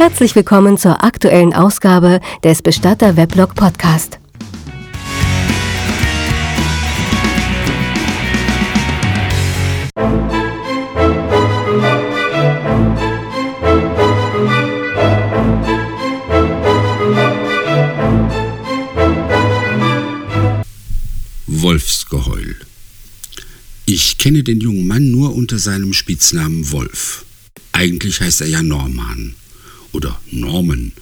Herzlich willkommen zur aktuellen Ausgabe des Bestatter Weblog Podcast. Wolfsgeheul. Ich kenne den jungen Mann nur unter seinem Spitznamen Wolf. Eigentlich heißt er ja Norman oder Norman,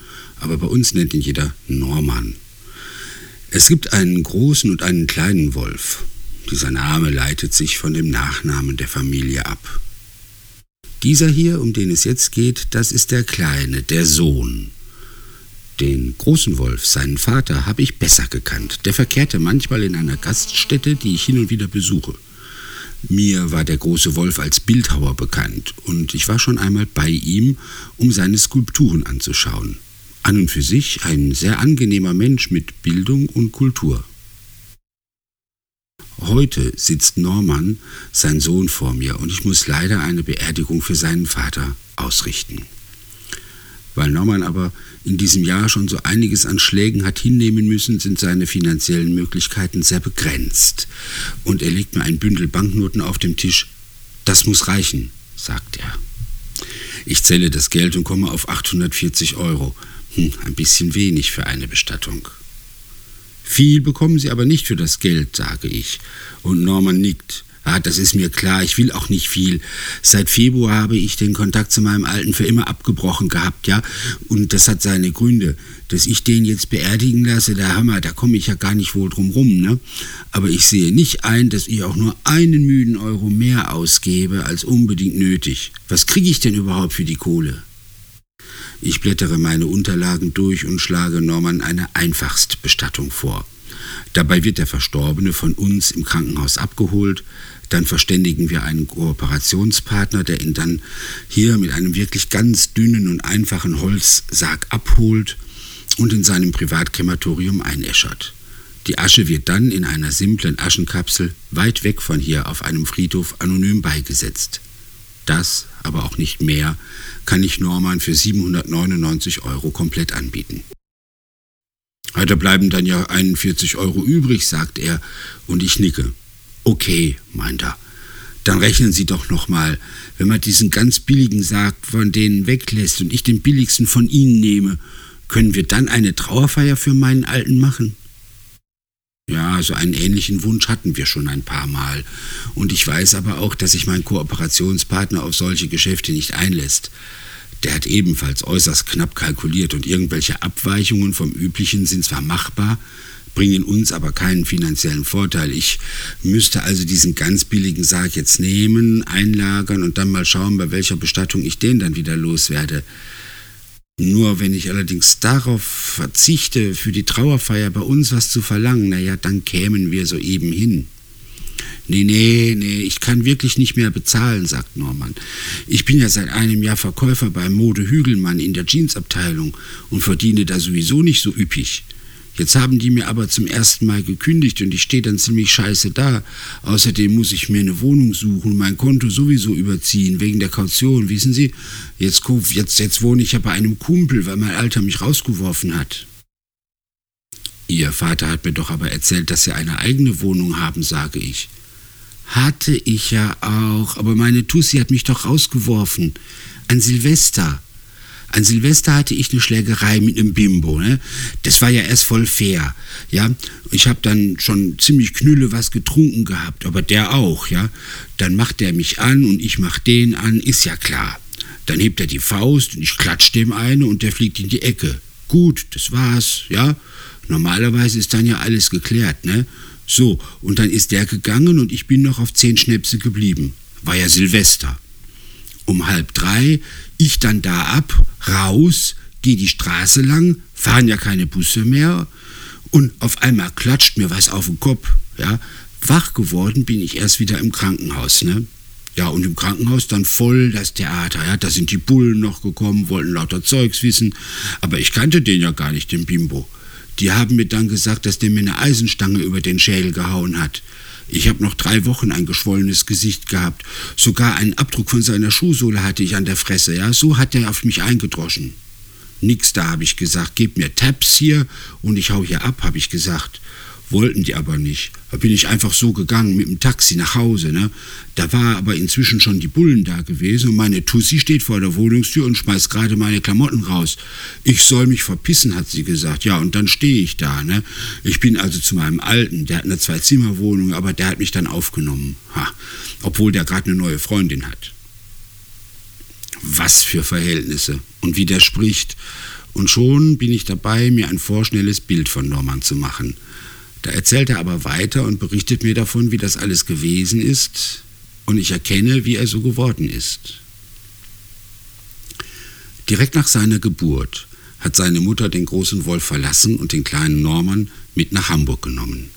aber bei uns nennt ihn jeder Norman. Es gibt einen großen und einen kleinen Wolf. Dieser Name leitet sich von dem Nachnamen der Familie ab. Dieser hier, um den es jetzt geht, das ist der Kleine, der Sohn. Den großen Wolf, seinen Vater, habe ich besser gekannt. Der verkehrte manchmal in einer Gaststätte, die ich hin und wieder besuche. Mir war der große Wolf als Bildhauer bekannt und ich war schon einmal bei ihm, um seine Skulpturen anzuschauen. An und für sich ein sehr angenehmer Mensch mit Bildung und Kultur. Heute sitzt Norman, sein Sohn, vor mir und ich muss leider eine Beerdigung für seinen Vater ausrichten. Weil Norman aber in diesem Jahr schon so einiges an Schlägen hat hinnehmen müssen, sind seine finanziellen Möglichkeiten sehr begrenzt. Und er legt mir ein Bündel Banknoten auf den Tisch. Das muss reichen, sagt er. Ich zähle das Geld und komme auf 840 Euro. Hm, ein bisschen wenig für eine Bestattung. Viel bekommen Sie aber nicht für das Geld, sage ich. Und Norman nickt. Ah, das ist mir klar, ich will auch nicht viel. Seit Februar habe ich den Kontakt zu meinem Alten für immer abgebrochen gehabt, ja. Und das hat seine Gründe. Dass ich den jetzt beerdigen lasse, der Hammer, da komme ich ja gar nicht wohl drum rum, ne? Aber ich sehe nicht ein, dass ich auch nur einen müden Euro mehr ausgebe als unbedingt nötig. Was kriege ich denn überhaupt für die Kohle? Ich blättere meine Unterlagen durch und schlage Norman eine Einfachstbestattung vor. Dabei wird der Verstorbene von uns im Krankenhaus abgeholt, dann verständigen wir einen Kooperationspartner, der ihn dann hier mit einem wirklich ganz dünnen und einfachen Holzsarg abholt und in seinem Privatkrematorium einäschert. Die Asche wird dann in einer simplen Aschenkapsel weit weg von hier auf einem Friedhof anonym beigesetzt. Das, aber auch nicht mehr, kann ich Norman für 799 Euro komplett anbieten. Da bleiben dann ja 41 Euro übrig, sagt er, und ich nicke. Okay, meint er. Dann rechnen Sie doch nochmal, wenn man diesen ganz billigen Sarg von denen weglässt und ich den billigsten von Ihnen nehme, können wir dann eine Trauerfeier für meinen Alten machen? Ja, so einen ähnlichen Wunsch hatten wir schon ein paar Mal. Und ich weiß aber auch, dass sich mein Kooperationspartner auf solche Geschäfte nicht einlässt. Der hat ebenfalls äußerst knapp kalkuliert und irgendwelche Abweichungen vom Üblichen sind zwar machbar, bringen uns aber keinen finanziellen Vorteil. Ich müsste also diesen ganz billigen Sarg jetzt nehmen, einlagern und dann mal schauen, bei welcher Bestattung ich den dann wieder loswerde. Nur wenn ich allerdings darauf verzichte, für die Trauerfeier bei uns was zu verlangen, naja, dann kämen wir soeben hin. Nee, nee, nee, ich kann wirklich nicht mehr bezahlen, sagt Norman. Ich bin ja seit einem Jahr Verkäufer beim Mode Hügelmann in der Jeansabteilung und verdiene da sowieso nicht so üppig. Jetzt haben die mir aber zum ersten Mal gekündigt und ich stehe dann ziemlich scheiße da. Außerdem muss ich mir eine Wohnung suchen, mein Konto sowieso überziehen, wegen der Kaution, wissen Sie? Jetzt, jetzt, jetzt wohne ich ja bei einem Kumpel, weil mein Alter mich rausgeworfen hat. Ihr Vater hat mir doch aber erzählt, dass Sie eine eigene Wohnung haben, sage ich. Hatte ich ja auch, aber meine Tussi hat mich doch rausgeworfen. An Silvester. An Silvester hatte ich eine Schlägerei mit einem Bimbo. Ne? Das war ja erst voll fair. Ja, ich habe dann schon ziemlich knülle was getrunken gehabt, aber der auch. Ja, dann macht er mich an und ich mach den an, ist ja klar. Dann hebt er die Faust und ich klatsch dem eine und der fliegt in die Ecke. Gut, das war's. Ja, normalerweise ist dann ja alles geklärt. Ne? So, und dann ist der gegangen und ich bin noch auf zehn Schnäpse geblieben. War ja Silvester. Um halb drei ich dann da ab, raus, gehe die Straße lang, fahren ja keine Busse mehr und auf einmal klatscht mir was auf den Kopf. Ja, wach geworden bin ich erst wieder im Krankenhaus, ne? Ja, und im Krankenhaus dann voll das Theater. Ja, da sind die Bullen noch gekommen, wollten lauter Zeugs wissen. Aber ich kannte den ja gar nicht, den Bimbo. Die haben mir dann gesagt, dass der mir eine Eisenstange über den Schädel gehauen hat. Ich habe noch drei Wochen ein geschwollenes Gesicht gehabt. Sogar einen Abdruck von seiner Schuhsohle hatte ich an der Fresse. Ja, so hat er auf mich eingedroschen. Nix da, habe ich gesagt. Gebt mir Tabs hier und ich hau hier ab, habe ich gesagt. Wollten die aber nicht. Da bin ich einfach so gegangen mit dem Taxi nach Hause. Ne? Da war aber inzwischen schon die Bullen da gewesen und meine Tussi steht vor der Wohnungstür und schmeißt gerade meine Klamotten raus. Ich soll mich verpissen, hat sie gesagt. Ja, und dann stehe ich da. Ne? Ich bin also zu meinem Alten, der hat eine Zwei-Zimmer-Wohnung, aber der hat mich dann aufgenommen. Ha. Obwohl der gerade eine neue Freundin hat. Was für Verhältnisse und wie der spricht. Und schon bin ich dabei, mir ein vorschnelles Bild von Norman zu machen. Da erzählt er aber weiter und berichtet mir davon, wie das alles gewesen ist, und ich erkenne, wie er so geworden ist. Direkt nach seiner Geburt hat seine Mutter den großen Wolf verlassen und den kleinen Norman mit nach Hamburg genommen.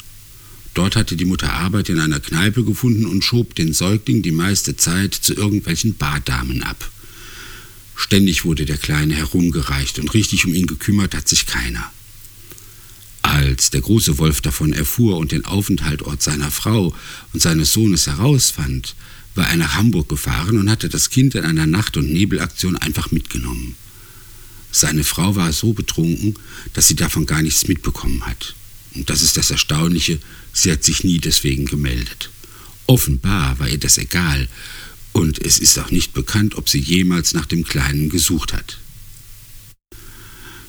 Dort hatte die Mutter Arbeit in einer Kneipe gefunden und schob den Säugling die meiste Zeit zu irgendwelchen Bardamen ab. Ständig wurde der Kleine herumgereicht und richtig um ihn gekümmert hat sich keiner. Als der große Wolf davon erfuhr und den Aufenthaltort seiner Frau und seines Sohnes herausfand, war er nach Hamburg gefahren und hatte das Kind in einer Nacht- und Nebelaktion einfach mitgenommen. Seine Frau war so betrunken, dass sie davon gar nichts mitbekommen hat. Und das ist das Erstaunliche, sie hat sich nie deswegen gemeldet. Offenbar war ihr das egal, und es ist auch nicht bekannt, ob sie jemals nach dem Kleinen gesucht hat.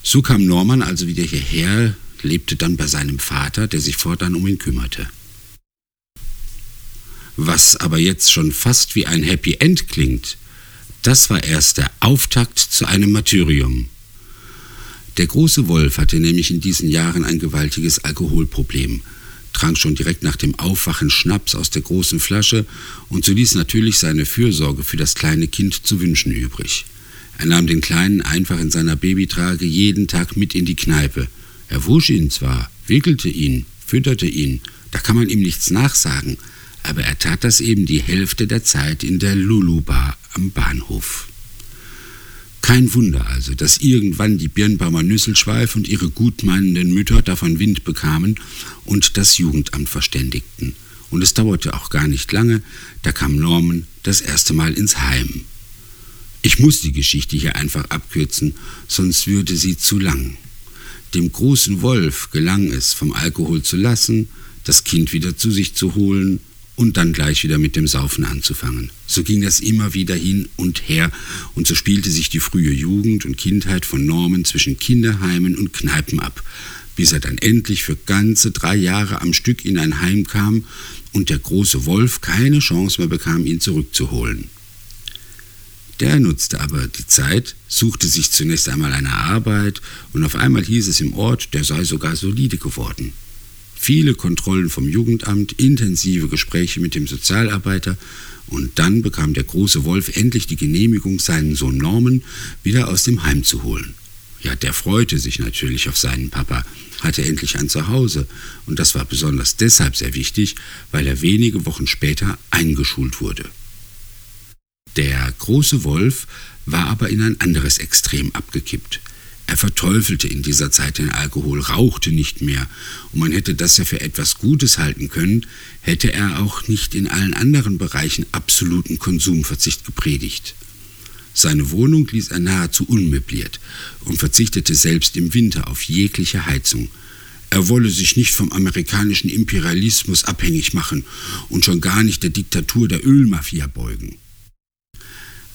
So kam Norman also wieder hierher, lebte dann bei seinem Vater, der sich fortan um ihn kümmerte. Was aber jetzt schon fast wie ein Happy End klingt, das war erst der Auftakt zu einem Martyrium. Der große Wolf hatte nämlich in diesen Jahren ein gewaltiges Alkoholproblem, trank schon direkt nach dem Aufwachen Schnaps aus der großen Flasche und so ließ natürlich seine Fürsorge für das kleine Kind zu wünschen übrig. Er nahm den Kleinen einfach in seiner Babytrage jeden Tag mit in die Kneipe. Er wusch ihn zwar, wickelte ihn, fütterte ihn, da kann man ihm nichts nachsagen, aber er tat das eben die Hälfte der Zeit in der Lulu-Bar am Bahnhof. Kein Wunder also, dass irgendwann die Birnbaumer Nüsselschweif und ihre gutmeinenden Mütter davon Wind bekamen und das Jugendamt verständigten. Und es dauerte auch gar nicht lange, da kam Norman das erste Mal ins Heim. Ich muss die Geschichte hier einfach abkürzen, sonst würde sie zu lang. Dem großen Wolf gelang es, vom Alkohol zu lassen, das Kind wieder zu sich zu holen und dann gleich wieder mit dem Saufen anzufangen. So ging das immer wieder hin und her und so spielte sich die frühe Jugend und Kindheit von Norman zwischen Kinderheimen und Kneipen ab, bis er dann endlich für ganze drei Jahre am Stück in ein Heim kam und der große Wolf keine Chance mehr bekam, ihn zurückzuholen. Der nutzte aber die Zeit, suchte sich zunächst einmal eine Arbeit und auf einmal hieß es im Ort, der sei sogar solide geworden viele Kontrollen vom Jugendamt, intensive Gespräche mit dem Sozialarbeiter und dann bekam der große Wolf endlich die Genehmigung, seinen Sohn Norman wieder aus dem Heim zu holen. Ja, der freute sich natürlich auf seinen Papa, hatte endlich ein Zuhause und das war besonders deshalb sehr wichtig, weil er wenige Wochen später eingeschult wurde. Der große Wolf war aber in ein anderes Extrem abgekippt. Er verteufelte in dieser Zeit den Alkohol, rauchte nicht mehr, und man hätte das ja für etwas Gutes halten können, hätte er auch nicht in allen anderen Bereichen absoluten Konsumverzicht gepredigt. Seine Wohnung ließ er nahezu unmöbliert und verzichtete selbst im Winter auf jegliche Heizung. Er wolle sich nicht vom amerikanischen Imperialismus abhängig machen und schon gar nicht der Diktatur der Ölmafia beugen.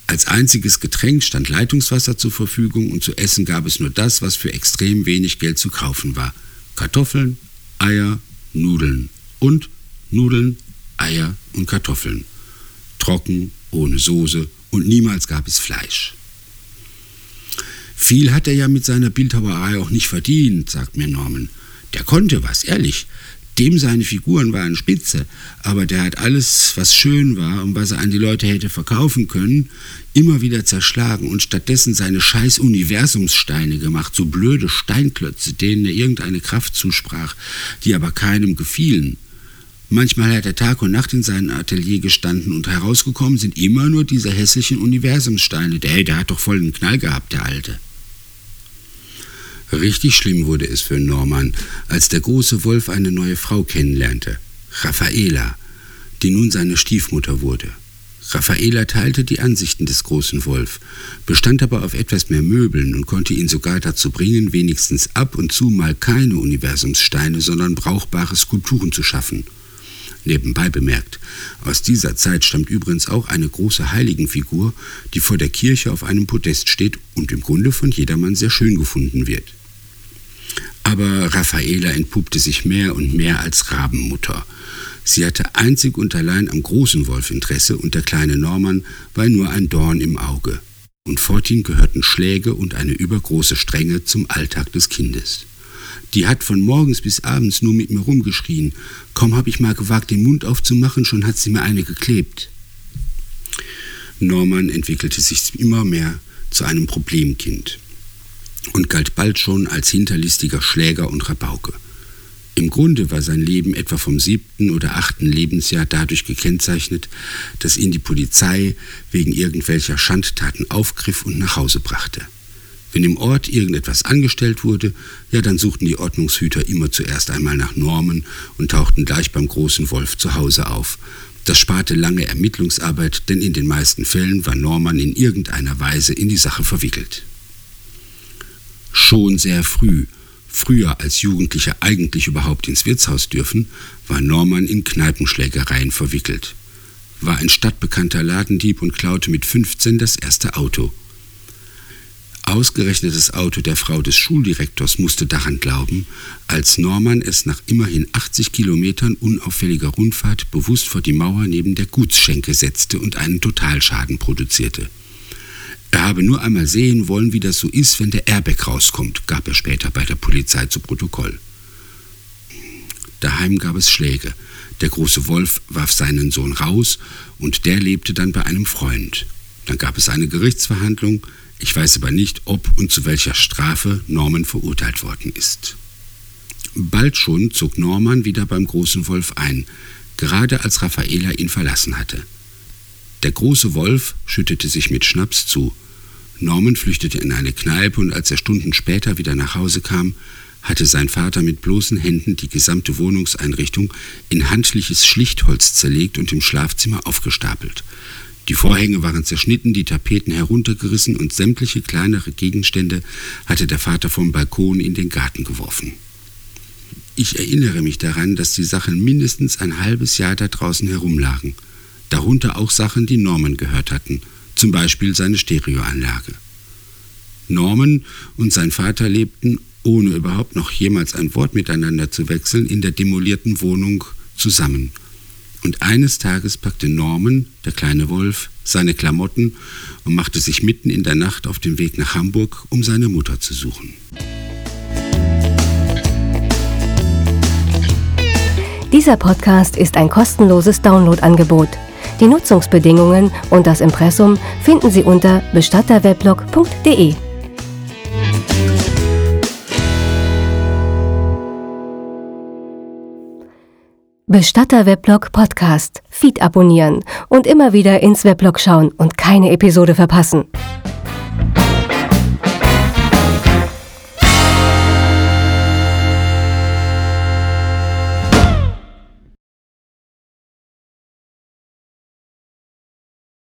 Als einziges Getränk stand Leitungswasser zur Verfügung und zu essen gab es nur das, was für extrem wenig Geld zu kaufen war. Kartoffeln, Eier, Nudeln und Nudeln, Eier und Kartoffeln. Trocken, ohne Soße und niemals gab es Fleisch. Viel hat er ja mit seiner Bildhauerei auch nicht verdient, sagt mir Norman. Der konnte was, ehrlich. Dem seine Figuren waren spitze, aber der hat alles, was schön war und was er an die Leute hätte verkaufen können, immer wieder zerschlagen und stattdessen seine scheiß Universumssteine gemacht, so blöde Steinklötze, denen er irgendeine Kraft zusprach, die aber keinem gefielen. Manchmal hat er Tag und Nacht in seinem Atelier gestanden und herausgekommen sind immer nur diese hässlichen Universumssteine. Der, der hat doch voll einen Knall gehabt, der Alte. Richtig schlimm wurde es für Norman, als der große Wolf eine neue Frau kennenlernte, Raffaela, die nun seine Stiefmutter wurde. Raffaela teilte die Ansichten des großen Wolf, bestand aber auf etwas mehr Möbeln und konnte ihn sogar dazu bringen, wenigstens ab und zu mal keine Universumssteine, sondern brauchbare Skulpturen zu schaffen. Nebenbei bemerkt, aus dieser Zeit stammt übrigens auch eine große Heiligenfigur, die vor der Kirche auf einem Podest steht und im Grunde von jedermann sehr schön gefunden wird. Aber Raffaela entpuppte sich mehr und mehr als Rabenmutter – Sie hatte einzig und allein am großen Wolf Interesse und der kleine Norman war nur ein Dorn im Auge. Und Fortin gehörten Schläge und eine übergroße Strenge zum Alltag des Kindes. Die hat von morgens bis abends nur mit mir rumgeschrien. Kaum hab ich mal gewagt, den Mund aufzumachen, schon hat sie mir eine geklebt. Norman entwickelte sich immer mehr zu einem Problemkind und galt bald schon als hinterlistiger Schläger und Rabauke. Im Grunde war sein Leben etwa vom siebten oder achten Lebensjahr dadurch gekennzeichnet, dass ihn die Polizei wegen irgendwelcher Schandtaten aufgriff und nach Hause brachte. Wenn im Ort irgendetwas angestellt wurde, ja, dann suchten die Ordnungshüter immer zuerst einmal nach Normen und tauchten gleich beim großen Wolf zu Hause auf. Das sparte lange Ermittlungsarbeit, denn in den meisten Fällen war Norman in irgendeiner Weise in die Sache verwickelt. Schon sehr früh früher als Jugendliche eigentlich überhaupt ins Wirtshaus dürfen, war Norman in Kneipenschlägereien verwickelt. War ein stadtbekannter Ladendieb und klaute mit 15 das erste Auto. Ausgerechnet das Auto der Frau des Schuldirektors musste daran glauben, als Norman es nach immerhin 80 Kilometern unauffälliger Rundfahrt bewusst vor die Mauer neben der Gutsschenke setzte und einen Totalschaden produzierte. Er habe nur einmal sehen wollen, wie das so ist, wenn der Airbag rauskommt, gab er später bei der Polizei zu Protokoll. Daheim gab es Schläge. Der große Wolf warf seinen Sohn raus und der lebte dann bei einem Freund. Dann gab es eine Gerichtsverhandlung. Ich weiß aber nicht, ob und zu welcher Strafe Norman verurteilt worden ist. Bald schon zog Norman wieder beim großen Wolf ein, gerade als Raffaela ihn verlassen hatte. Der große Wolf schüttete sich mit Schnaps zu. Norman flüchtete in eine Kneipe und als er Stunden später wieder nach Hause kam, hatte sein Vater mit bloßen Händen die gesamte Wohnungseinrichtung in handliches Schlichtholz zerlegt und im Schlafzimmer aufgestapelt. Die Vorhänge waren zerschnitten, die Tapeten heruntergerissen und sämtliche kleinere Gegenstände hatte der Vater vom Balkon in den Garten geworfen. Ich erinnere mich daran, dass die Sachen mindestens ein halbes Jahr da draußen herumlagen darunter auch Sachen, die Norman gehört hatten, zum Beispiel seine Stereoanlage. Norman und sein Vater lebten, ohne überhaupt noch jemals ein Wort miteinander zu wechseln, in der demolierten Wohnung zusammen. Und eines Tages packte Norman, der kleine Wolf, seine Klamotten und machte sich mitten in der Nacht auf den Weg nach Hamburg, um seine Mutter zu suchen. Dieser Podcast ist ein kostenloses Downloadangebot. Die Nutzungsbedingungen und das Impressum finden Sie unter bestatterweblog.de. Bestatter Weblog Podcast. Feed abonnieren und immer wieder ins Weblog schauen und keine Episode verpassen.